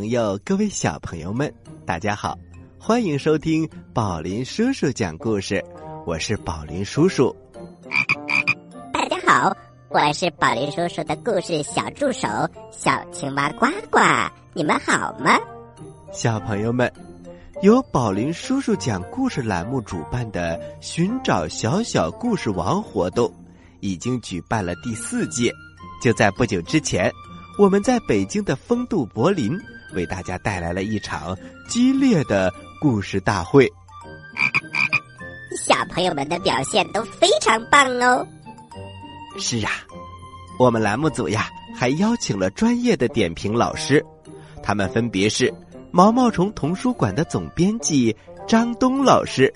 朋友，各位小朋友们，大家好，欢迎收听宝林叔叔讲故事。我是宝林叔叔。大家好，我是宝林叔叔的故事小助手小青蛙呱呱。你们好吗？小朋友们，由宝林叔叔讲故事栏目主办的“寻找小小故事王”活动，已经举办了第四届。就在不久之前。我们在北京的风度柏林为大家带来了一场激烈的故事大会，小朋友们的表现都非常棒哦。是啊，我们栏目组呀还邀请了专业的点评老师，他们分别是毛毛虫童书馆的总编辑张东老师，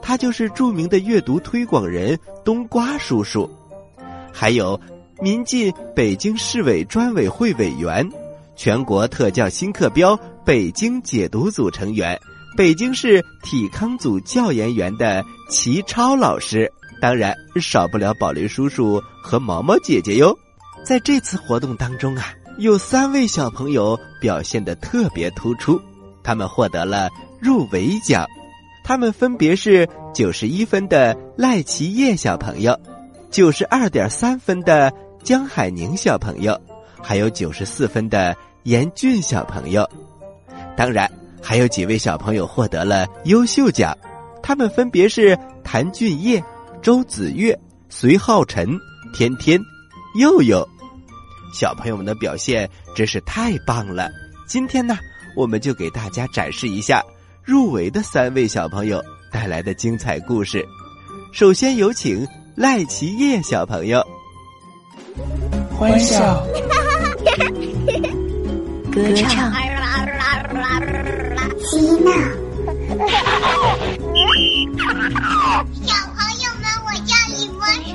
他就是著名的阅读推广人冬瓜叔叔，还有。民进北京市委专委会委员，全国特教新课标北京解读组成员，北京市体康组教研员的齐超老师，当然少不了宝林叔叔和毛毛姐姐哟。在这次活动当中啊，有三位小朋友表现的特别突出，他们获得了入围奖，他们分别是九十一分的赖奇叶小朋友。九十二点三分的江海宁小朋友，还有九十四分的严俊小朋友，当然还有几位小朋友获得了优秀奖，他们分别是谭俊业、周子月、隋浩辰、天天、佑佑。小朋友们的表现真是太棒了！今天呢，我们就给大家展示一下入围的三位小朋友带来的精彩故事。首先有请。赖奇叶小朋友，欢笑，歌唱，嬉闹。小朋友们，我叫李博士，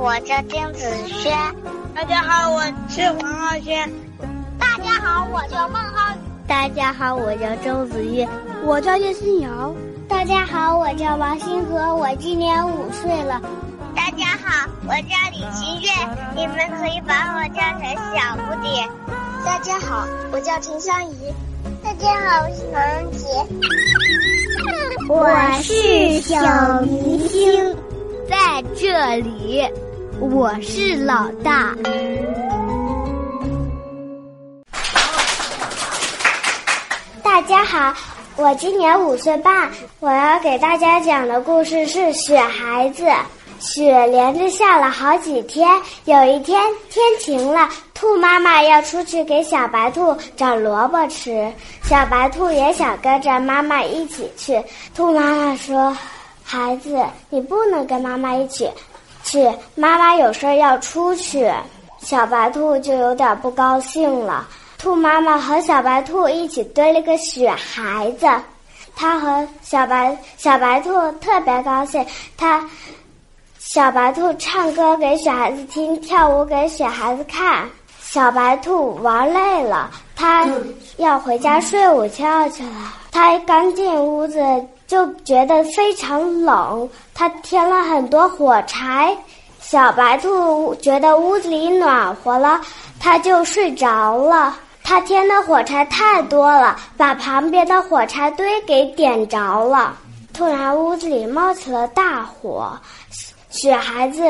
我叫丁子轩。大家好，我是黄浩轩。大家好，我叫孟浩宇。大家好，我叫周子玉。我叫叶新瑶。大家好，我叫王星河，我今年五岁了。我叫李新月，你们可以把我叫成小不点。大家好，我叫陈香怡。大家好，我是王荣杰。我是小明星，在这里，我是老大。大家好，我今年五岁半，我要给大家讲的故事是《雪孩子》。雪连着下了好几天，有一天天晴了，兔妈妈要出去给小白兔找萝卜吃，小白兔也想跟着妈妈一起去。兔妈妈说：“孩子，你不能跟妈妈一起去，妈妈有事要出去。”小白兔就有点不高兴了。兔妈妈和小白兔一起堆了个雪孩子，它和小白小白兔特别高兴，它。小白兔唱歌给雪孩子听，跳舞给雪孩子看。小白兔玩累了，它要回家睡午觉去了。它刚进屋子就觉得非常冷，它添了很多火柴。小白兔觉得屋子里暖和了，它就睡着了。它添的火柴太多了，把旁边的火柴堆给点着了。突然，屋子里冒起了大火。雪孩子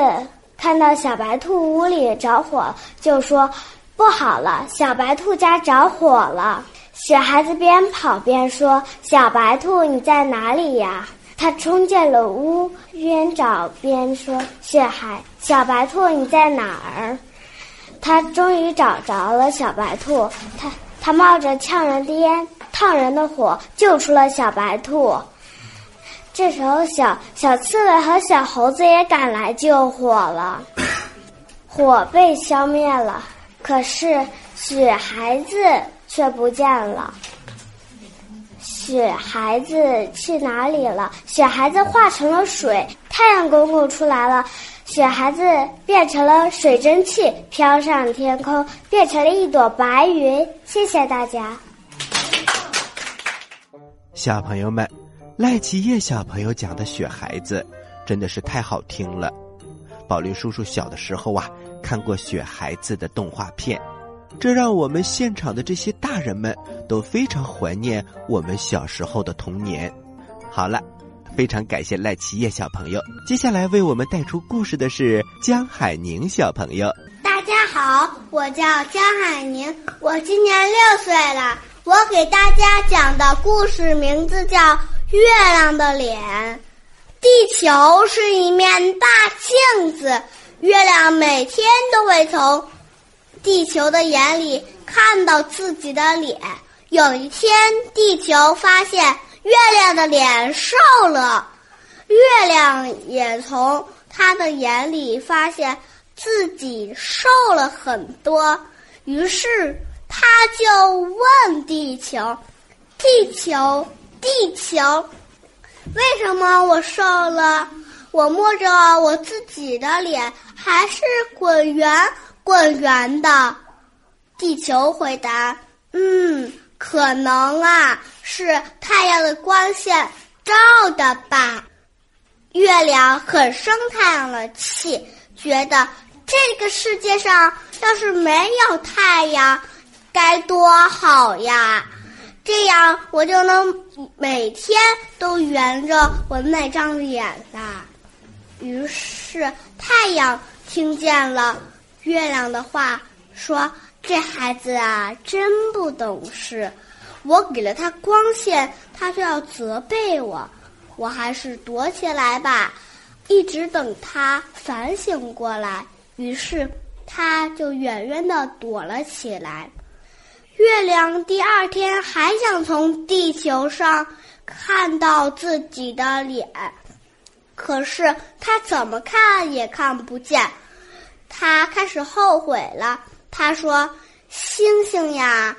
看到小白兔屋里着火，就说：“不好了，小白兔家着火了。”雪孩子边跑边说：“小白兔，你在哪里呀？”他冲进了屋，边找边说：“雪孩，小白兔你在哪儿？”他终于找着了小白兔，他他冒着呛人的烟、烫人的火，救出了小白兔。这时候，小小刺猬和小猴子也赶来救火了，火被消灭了，可是雪孩子却不见了。雪孩子去哪里了？雪孩子化成了水，太阳公公出来了，雪孩子变成了水蒸气，飘上天空，变成了一朵白云。谢谢大家，小朋友们。赖奇叶小朋友讲的《雪孩子》真的是太好听了。宝林叔叔小的时候啊，看过《雪孩子》的动画片，这让我们现场的这些大人们都非常怀念我们小时候的童年。好了，非常感谢赖奇叶小朋友。接下来为我们带出故事的是江海宁小朋友。大家好，我叫江海宁，我今年六岁了。我给大家讲的故事名字叫《月亮的脸》。地球是一面大镜子，月亮每天都会从地球的眼里看到自己的脸。有一天，地球发现月亮的脸瘦了，月亮也从他的眼里发现自己瘦了很多，于是。他就问地球：“地球，地球，为什么我瘦了？我摸着我自己的脸，还是滚圆滚圆的。”地球回答：“嗯，可能啊，是太阳的光线照的吧。”月亮很生太阳的气，觉得这个世界上要是没有太阳。该多好呀！这样我就能每天都圆着我那张脸啦。于是太阳听见了月亮的话，说：“这孩子啊，真不懂事。我给了他光线，他就要责备我。我还是躲起来吧，一直等他反省过来。”于是他就远远的躲了起来。月亮第二天还想从地球上看到自己的脸，可是他怎么看也看不见。他开始后悔了。他说：“星星呀，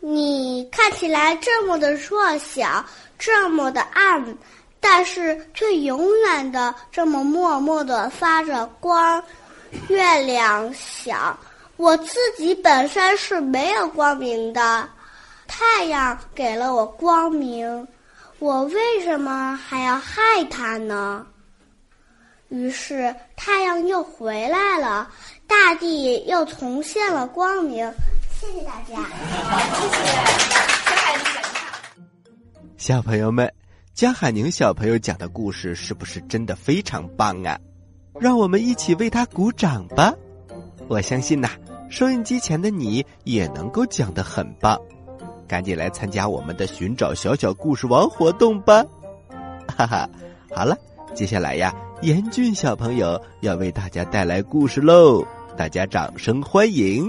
你看起来这么的弱小，这么的暗，但是却永远的这么默默的发着光。”月亮想。我自己本身是没有光明的，太阳给了我光明，我为什么还要害它呢？于是太阳又回来了，大地又重现了光明。谢谢大家。谢谢。小朋友们，江海宁小朋友讲的故事是不是真的非常棒啊？让我们一起为他鼓掌吧！我相信呐。收音机前的你也能够讲得很棒，赶紧来参加我们的寻找小小故事王活动吧！哈哈，好了，接下来呀，严俊小朋友要为大家带来故事喽，大家掌声欢迎！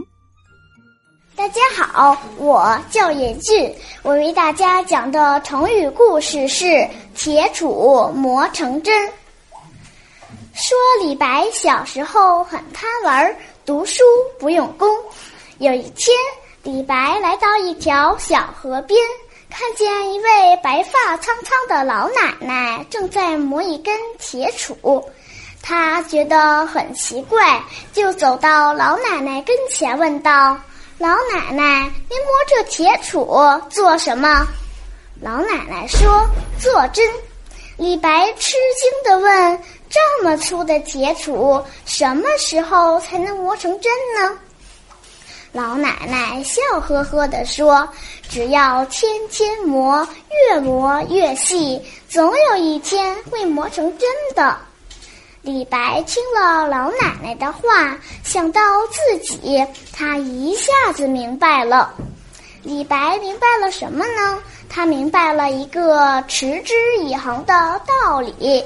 大家好，我叫严俊，我为大家讲的成语故事是“铁杵磨成针”。说李白小时候很贪玩。读书不用功。有一天，李白来到一条小河边，看见一位白发苍苍的老奶奶正在磨一根铁杵。他觉得很奇怪，就走到老奶奶跟前，问道：“老奶奶，您磨这铁杵做什么？”老奶奶说：“做针。”李白吃惊地问。这么粗的铁杵，什么时候才能磨成针呢？老奶奶笑呵呵地说：“只要天天磨，越磨越细，总有一天会磨成针的。”李白听了老奶奶的话，想到自己，他一下子明白了。李白明白了什么呢？他明白了一个持之以恒的道理。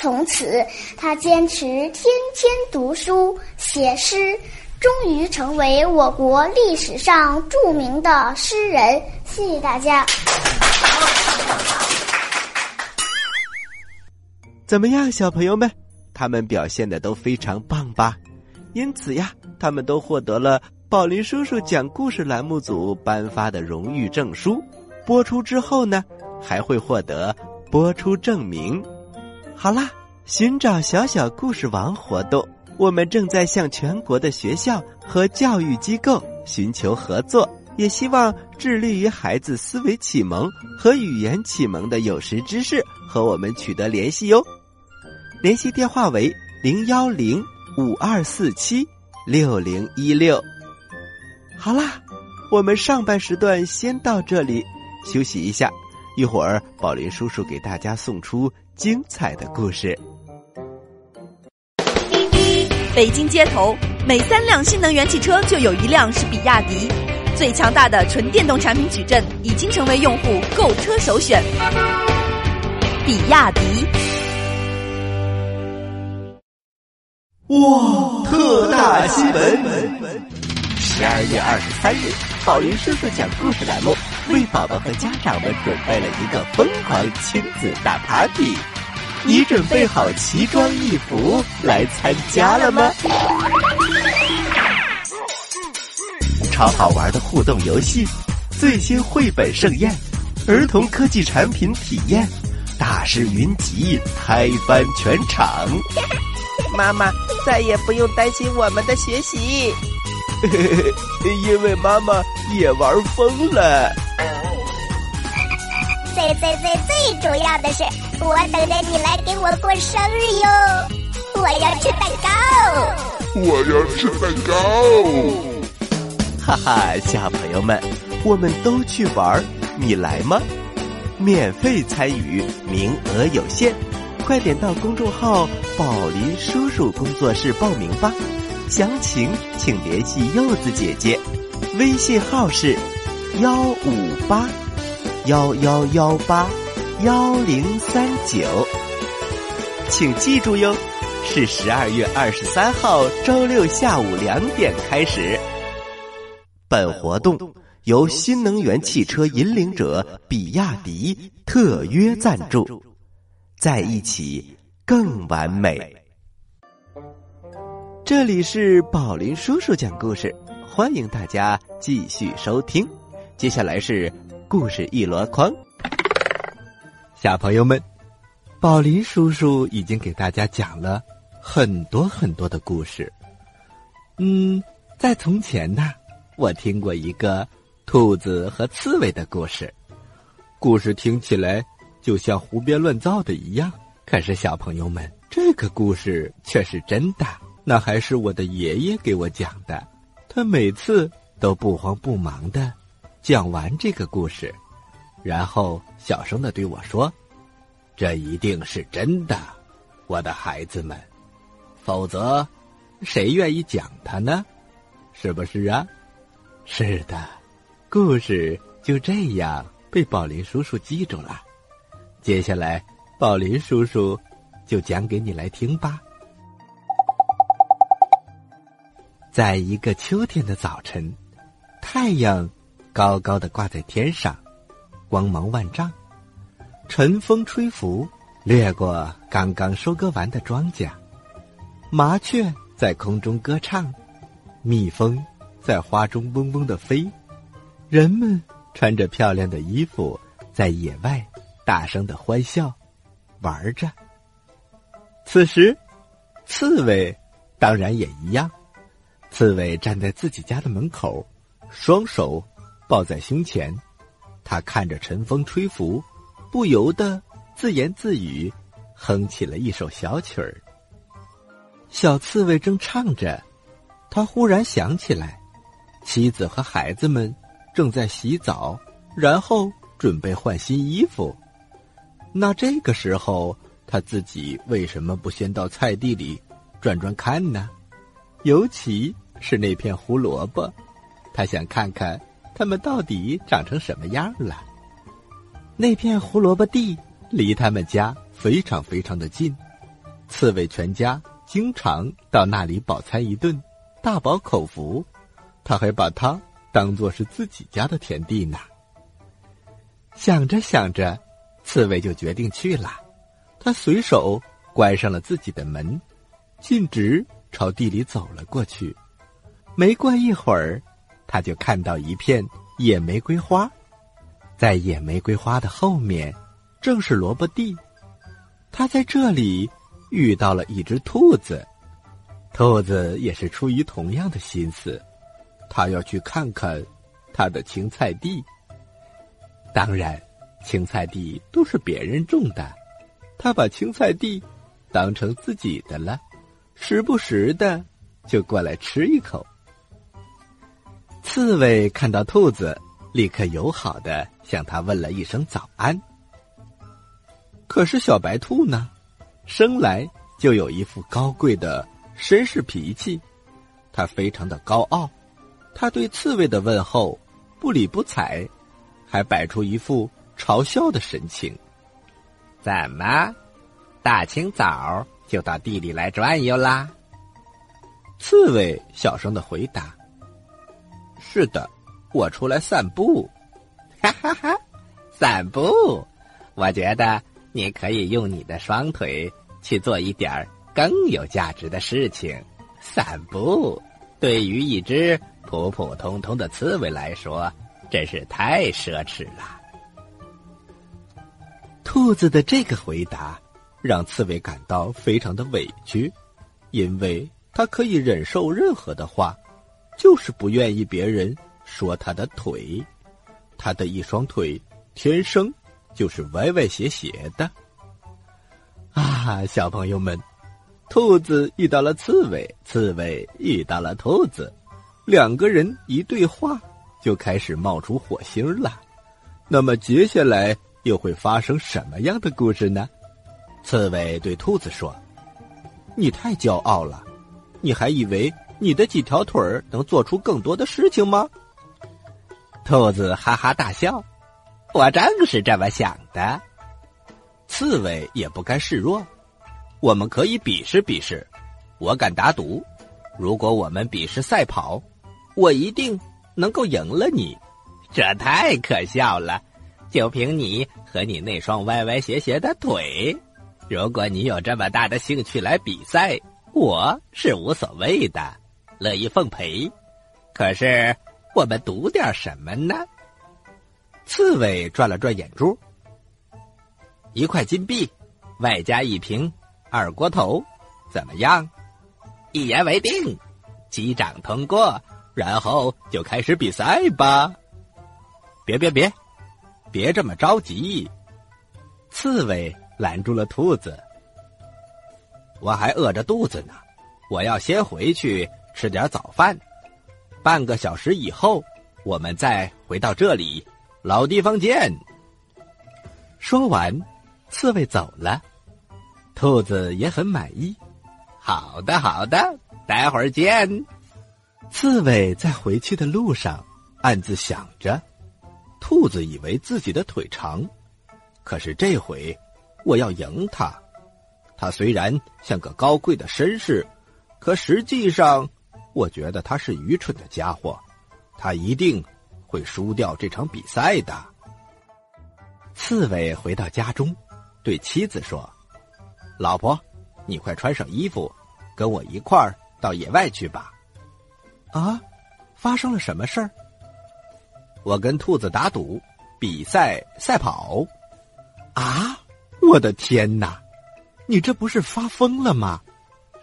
从此，他坚持天天读书写诗，终于成为我国历史上著名的诗人。谢谢大家。怎么样，小朋友们？他们表现的都非常棒吧？因此呀，他们都获得了宝林叔叔讲故事栏目组颁发的荣誉证书。播出之后呢，还会获得播出证明。好啦，寻找小小故事王活动，我们正在向全国的学校和教育机构寻求合作，也希望致力于孩子思维启蒙和语言启蒙的有识之士和我们取得联系哟。联系电话为零幺零五二四七六零一六。好啦，我们上半时段先到这里，休息一下。一会儿，宝林叔叔给大家送出精彩的故事。北京街头每三辆新能源汽车就有一辆是比亚迪，最强大的纯电动产品矩阵已经成为用户购车首选。比亚迪。哇，特大新闻！十二月二十三日，宝林叔叔讲故事栏目。为宝宝和家长们准备了一个疯狂亲子大 party，你准备好奇装异服来参加了吗？超好玩的互动游戏，最新绘本盛宴，儿童科技产品体验，大师云集，嗨翻全场！妈妈再也不用担心我们的学习，因为妈妈也玩疯了。最最最最主要的是，我等着你来给我过生日哟！我要吃蛋糕，我要吃蛋糕。哈哈，小朋友们，我们都去玩，你来吗？免费参与，名额有限，快点到公众号“宝林叔叔工作室”报名吧。详情请联系柚子姐姐，微信号是幺五八。幺幺幺八幺零三九，请记住哟，是十二月二十三号周六下午两点开始。本活动由新能源汽车引领者比亚迪特约赞助，在一起更完美。这里是宝林叔叔讲故事，欢迎大家继续收听。接下来是。故事一箩筐，小朋友们，宝林叔叔已经给大家讲了很多很多的故事。嗯，在从前呢，我听过一个兔子和刺猬的故事，故事听起来就像胡编乱造的一样。可是小朋友们，这个故事却是真的，那还是我的爷爷给我讲的，他每次都不慌不忙的。讲完这个故事，然后小声的对我说：“这一定是真的，我的孩子们，否则谁愿意讲它呢？是不是啊？”是的，故事就这样被宝林叔叔记住了。接下来，宝林叔叔就讲给你来听吧。在一个秋天的早晨，太阳。高高的挂在天上，光芒万丈。晨风吹拂，掠过刚刚收割完的庄稼。麻雀在空中歌唱，蜜蜂在花中嗡嗡的飞。人们穿着漂亮的衣服，在野外大声的欢笑，玩着。此时，刺猬当然也一样。刺猬站在自己家的门口，双手。抱在胸前，他看着晨风吹拂，不由得自言自语，哼起了一首小曲儿。小刺猬正唱着，他忽然想起来，妻子和孩子们正在洗澡，然后准备换新衣服。那这个时候，他自己为什么不先到菜地里转转看呢？尤其是那片胡萝卜，他想看看。他们到底长成什么样了？那片胡萝卜地离他们家非常非常的近，刺猬全家经常到那里饱餐一顿，大饱口福。他还把它当做是自己家的田地呢。想着想着，刺猬就决定去了。他随手关上了自己的门，径直朝地里走了过去。没过一会儿。他就看到一片野玫瑰花，在野玫瑰花的后面，正是萝卜地。他在这里遇到了一只兔子，兔子也是出于同样的心思，他要去看看他的青菜地。当然，青菜地都是别人种的，他把青菜地当成自己的了，时不时的就过来吃一口。刺猬看到兔子，立刻友好的向他问了一声早安。可是小白兔呢，生来就有一副高贵的绅士脾气，他非常的高傲，他对刺猬的问候不理不睬，还摆出一副嘲笑的神情。怎么，大清早就到地里来转悠啦？刺猬小声的回答：“是的，我出来散步。”哈哈哈，散步！我觉得你可以用你的双腿去做一点更有价值的事情。散步对于一只普普通通的刺猬来说，真是太奢侈了。兔子的这个回答让刺猬感到非常的委屈，因为。他可以忍受任何的话，就是不愿意别人说他的腿。他的一双腿天生就是歪歪斜斜的。啊，小朋友们，兔子遇到了刺猬，刺猬遇到了兔子，两个人一对话就开始冒出火星了。那么接下来又会发生什么样的故事呢？刺猬对兔子说：“你太骄傲了。”你还以为你的几条腿能做出更多的事情吗？兔子哈哈大笑，我正是这么想的。刺猬也不甘示弱，我们可以比试比试。我敢打赌，如果我们比试赛跑，我一定能够赢了你。这太可笑了！就凭你和你那双歪歪斜斜的腿，如果你有这么大的兴趣来比赛。我是无所谓的，乐意奉陪。可是我们赌点什么呢？刺猬转了转眼珠，一块金币，外加一瓶二锅头，怎么样？一言为定，击掌通过，然后就开始比赛吧。别别别，别这么着急！刺猬拦住了兔子。我还饿着肚子呢，我要先回去吃点早饭。半个小时以后，我们再回到这里，老地方见。说完，刺猬走了，兔子也很满意。好的，好的，待会儿见。刺猬在回去的路上暗自想着：兔子以为自己的腿长，可是这回我要赢他。他虽然像个高贵的绅士，可实际上，我觉得他是愚蠢的家伙。他一定会输掉这场比赛的。刺猬回到家中，对妻子说：“老婆，你快穿上衣服，跟我一块儿到野外去吧。”啊，发生了什么事儿？我跟兔子打赌，比赛赛跑。啊，我的天哪！你这不是发疯了吗？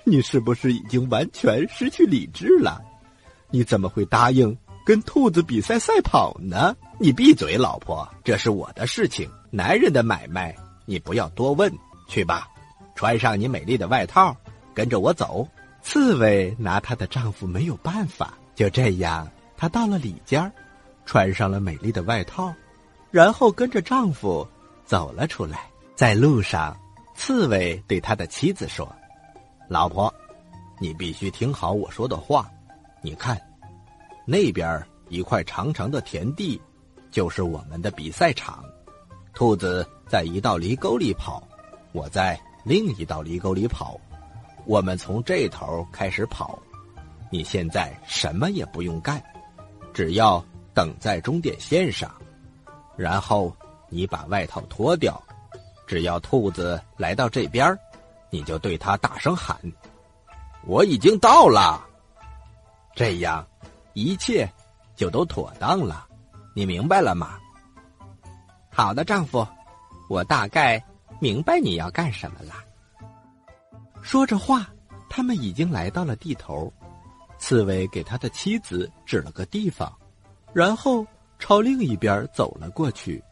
你是不是已经完全失去理智了？你怎么会答应跟兔子比赛赛跑呢？你闭嘴，老婆，这是我的事情，男人的买卖，你不要多问。去吧，穿上你美丽的外套，跟着我走。刺猬拿她的丈夫没有办法，就这样，她到了里间，穿上了美丽的外套，然后跟着丈夫走了出来，在路上。刺猬对他的妻子说：“老婆，你必须听好我说的话。你看，那边一块长长的田地，就是我们的比赛场。兔子在一道犁沟里跑，我在另一道犁沟里跑。我们从这头开始跑。你现在什么也不用干，只要等在终点线上，然后你把外套脱掉。”只要兔子来到这边，你就对他大声喊：“我已经到了。”这样，一切就都妥当了。你明白了吗？好的，丈夫，我大概明白你要干什么了。说着话，他们已经来到了地头。刺猬给他的妻子指了个地方，然后朝另一边走了过去。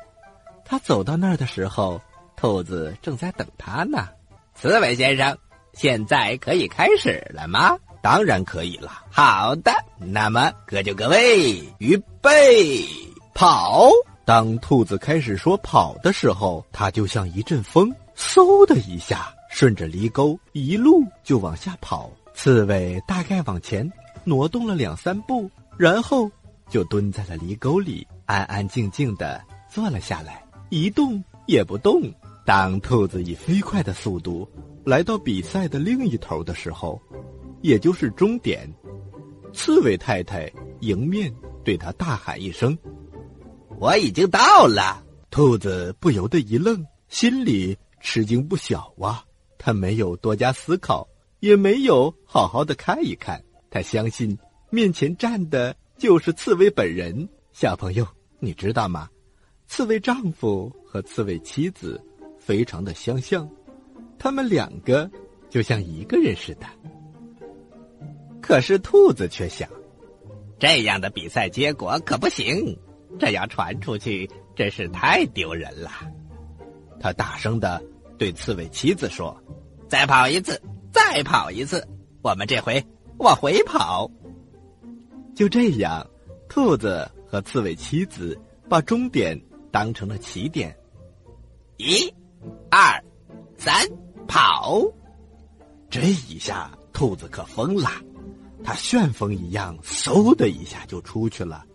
他走到那儿的时候。兔子正在等他呢，刺猬先生，现在可以开始了吗？当然可以了。好的，那么各就各位，预备，跑！当兔子开始说跑的时候，它就像一阵风，嗖的一下，顺着犁沟一路就往下跑。刺猬大概往前挪动了两三步，然后就蹲在了犁沟里，安安静静的坐了下来，一动也不动。当兔子以飞快的速度来到比赛的另一头的时候，也就是终点，刺猬太太迎面对他大喊一声。我已经到了，兔子不由得一愣，心里吃惊不小啊。他没有多加思考，也没有好好的看一看。他相信面前站的就是刺猬本人。小朋友，你知道吗？刺猬丈夫和刺猬妻子非常的相像，他们两个就像一个人似的。可是兔子却想，这样的比赛结果可不行。这样传出去真是太丢人了。他大声的对刺猬妻子说：“再跑一次，再跑一次，我们这回往回跑。”就这样，兔子和刺猬妻子把终点当成了起点。咦、二、三，跑！这一下，兔子可疯了，它旋风一样，嗖的一下就出去了。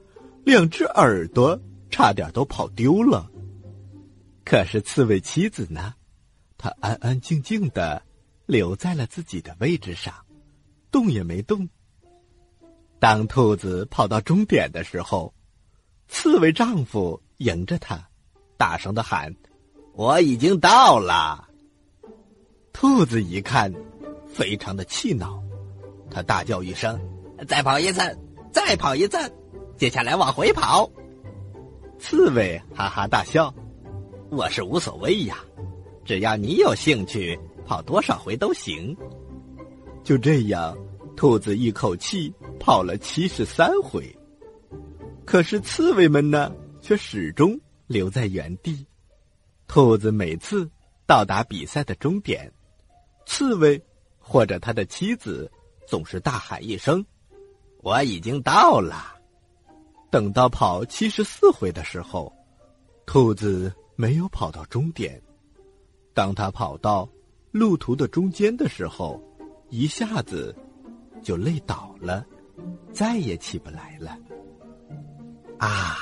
两只耳朵差点都跑丢了。可是刺猬妻子呢？她安安静静的留在了自己的位置上，动也没动。当兔子跑到终点的时候，刺猬丈夫迎着她，大声的喊：“我已经到了！”兔子一看，非常的气恼，他大叫一声：“再跑一次！再跑一次！”接下来往回跑，刺猬哈哈大笑：“我是无所谓呀，只要你有兴趣，跑多少回都行。”就这样，兔子一口气跑了七十三回。可是刺猬们呢，却始终留在原地。兔子每次到达比赛的终点，刺猬或者他的妻子总是大喊一声：“我已经到了。”等到跑七十四回的时候，兔子没有跑到终点。当他跑到路途的中间的时候，一下子就累倒了，再也起不来了。啊！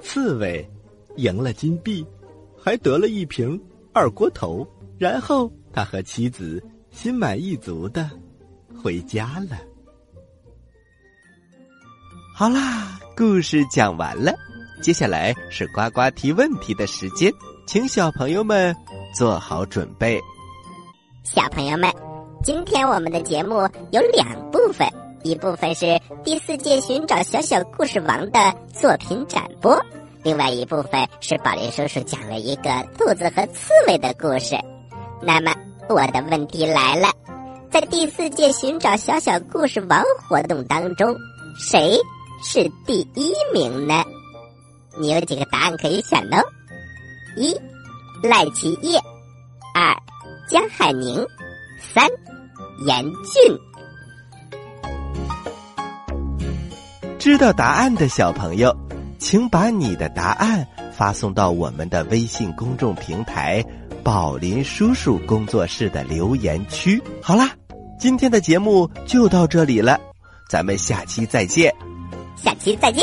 刺猬赢了金币，还得了一瓶二锅头。然后他和妻子心满意足的回家了。好啦。故事讲完了，接下来是呱呱提问题的时间，请小朋友们做好准备。小朋友们，今天我们的节目有两部分，一部分是第四届寻找小小故事王的作品展播，另外一部分是宝林叔叔讲了一个兔子和刺猬的故事。那么我的问题来了，在第四届寻找小小故事王活动当中，谁？是第一名呢？你有几个答案可以选呢？一赖奇业，二江海宁，三严俊。知道答案的小朋友，请把你的答案发送到我们的微信公众平台“宝林叔叔工作室”的留言区。好啦，今天的节目就到这里了，咱们下期再见。下期再见。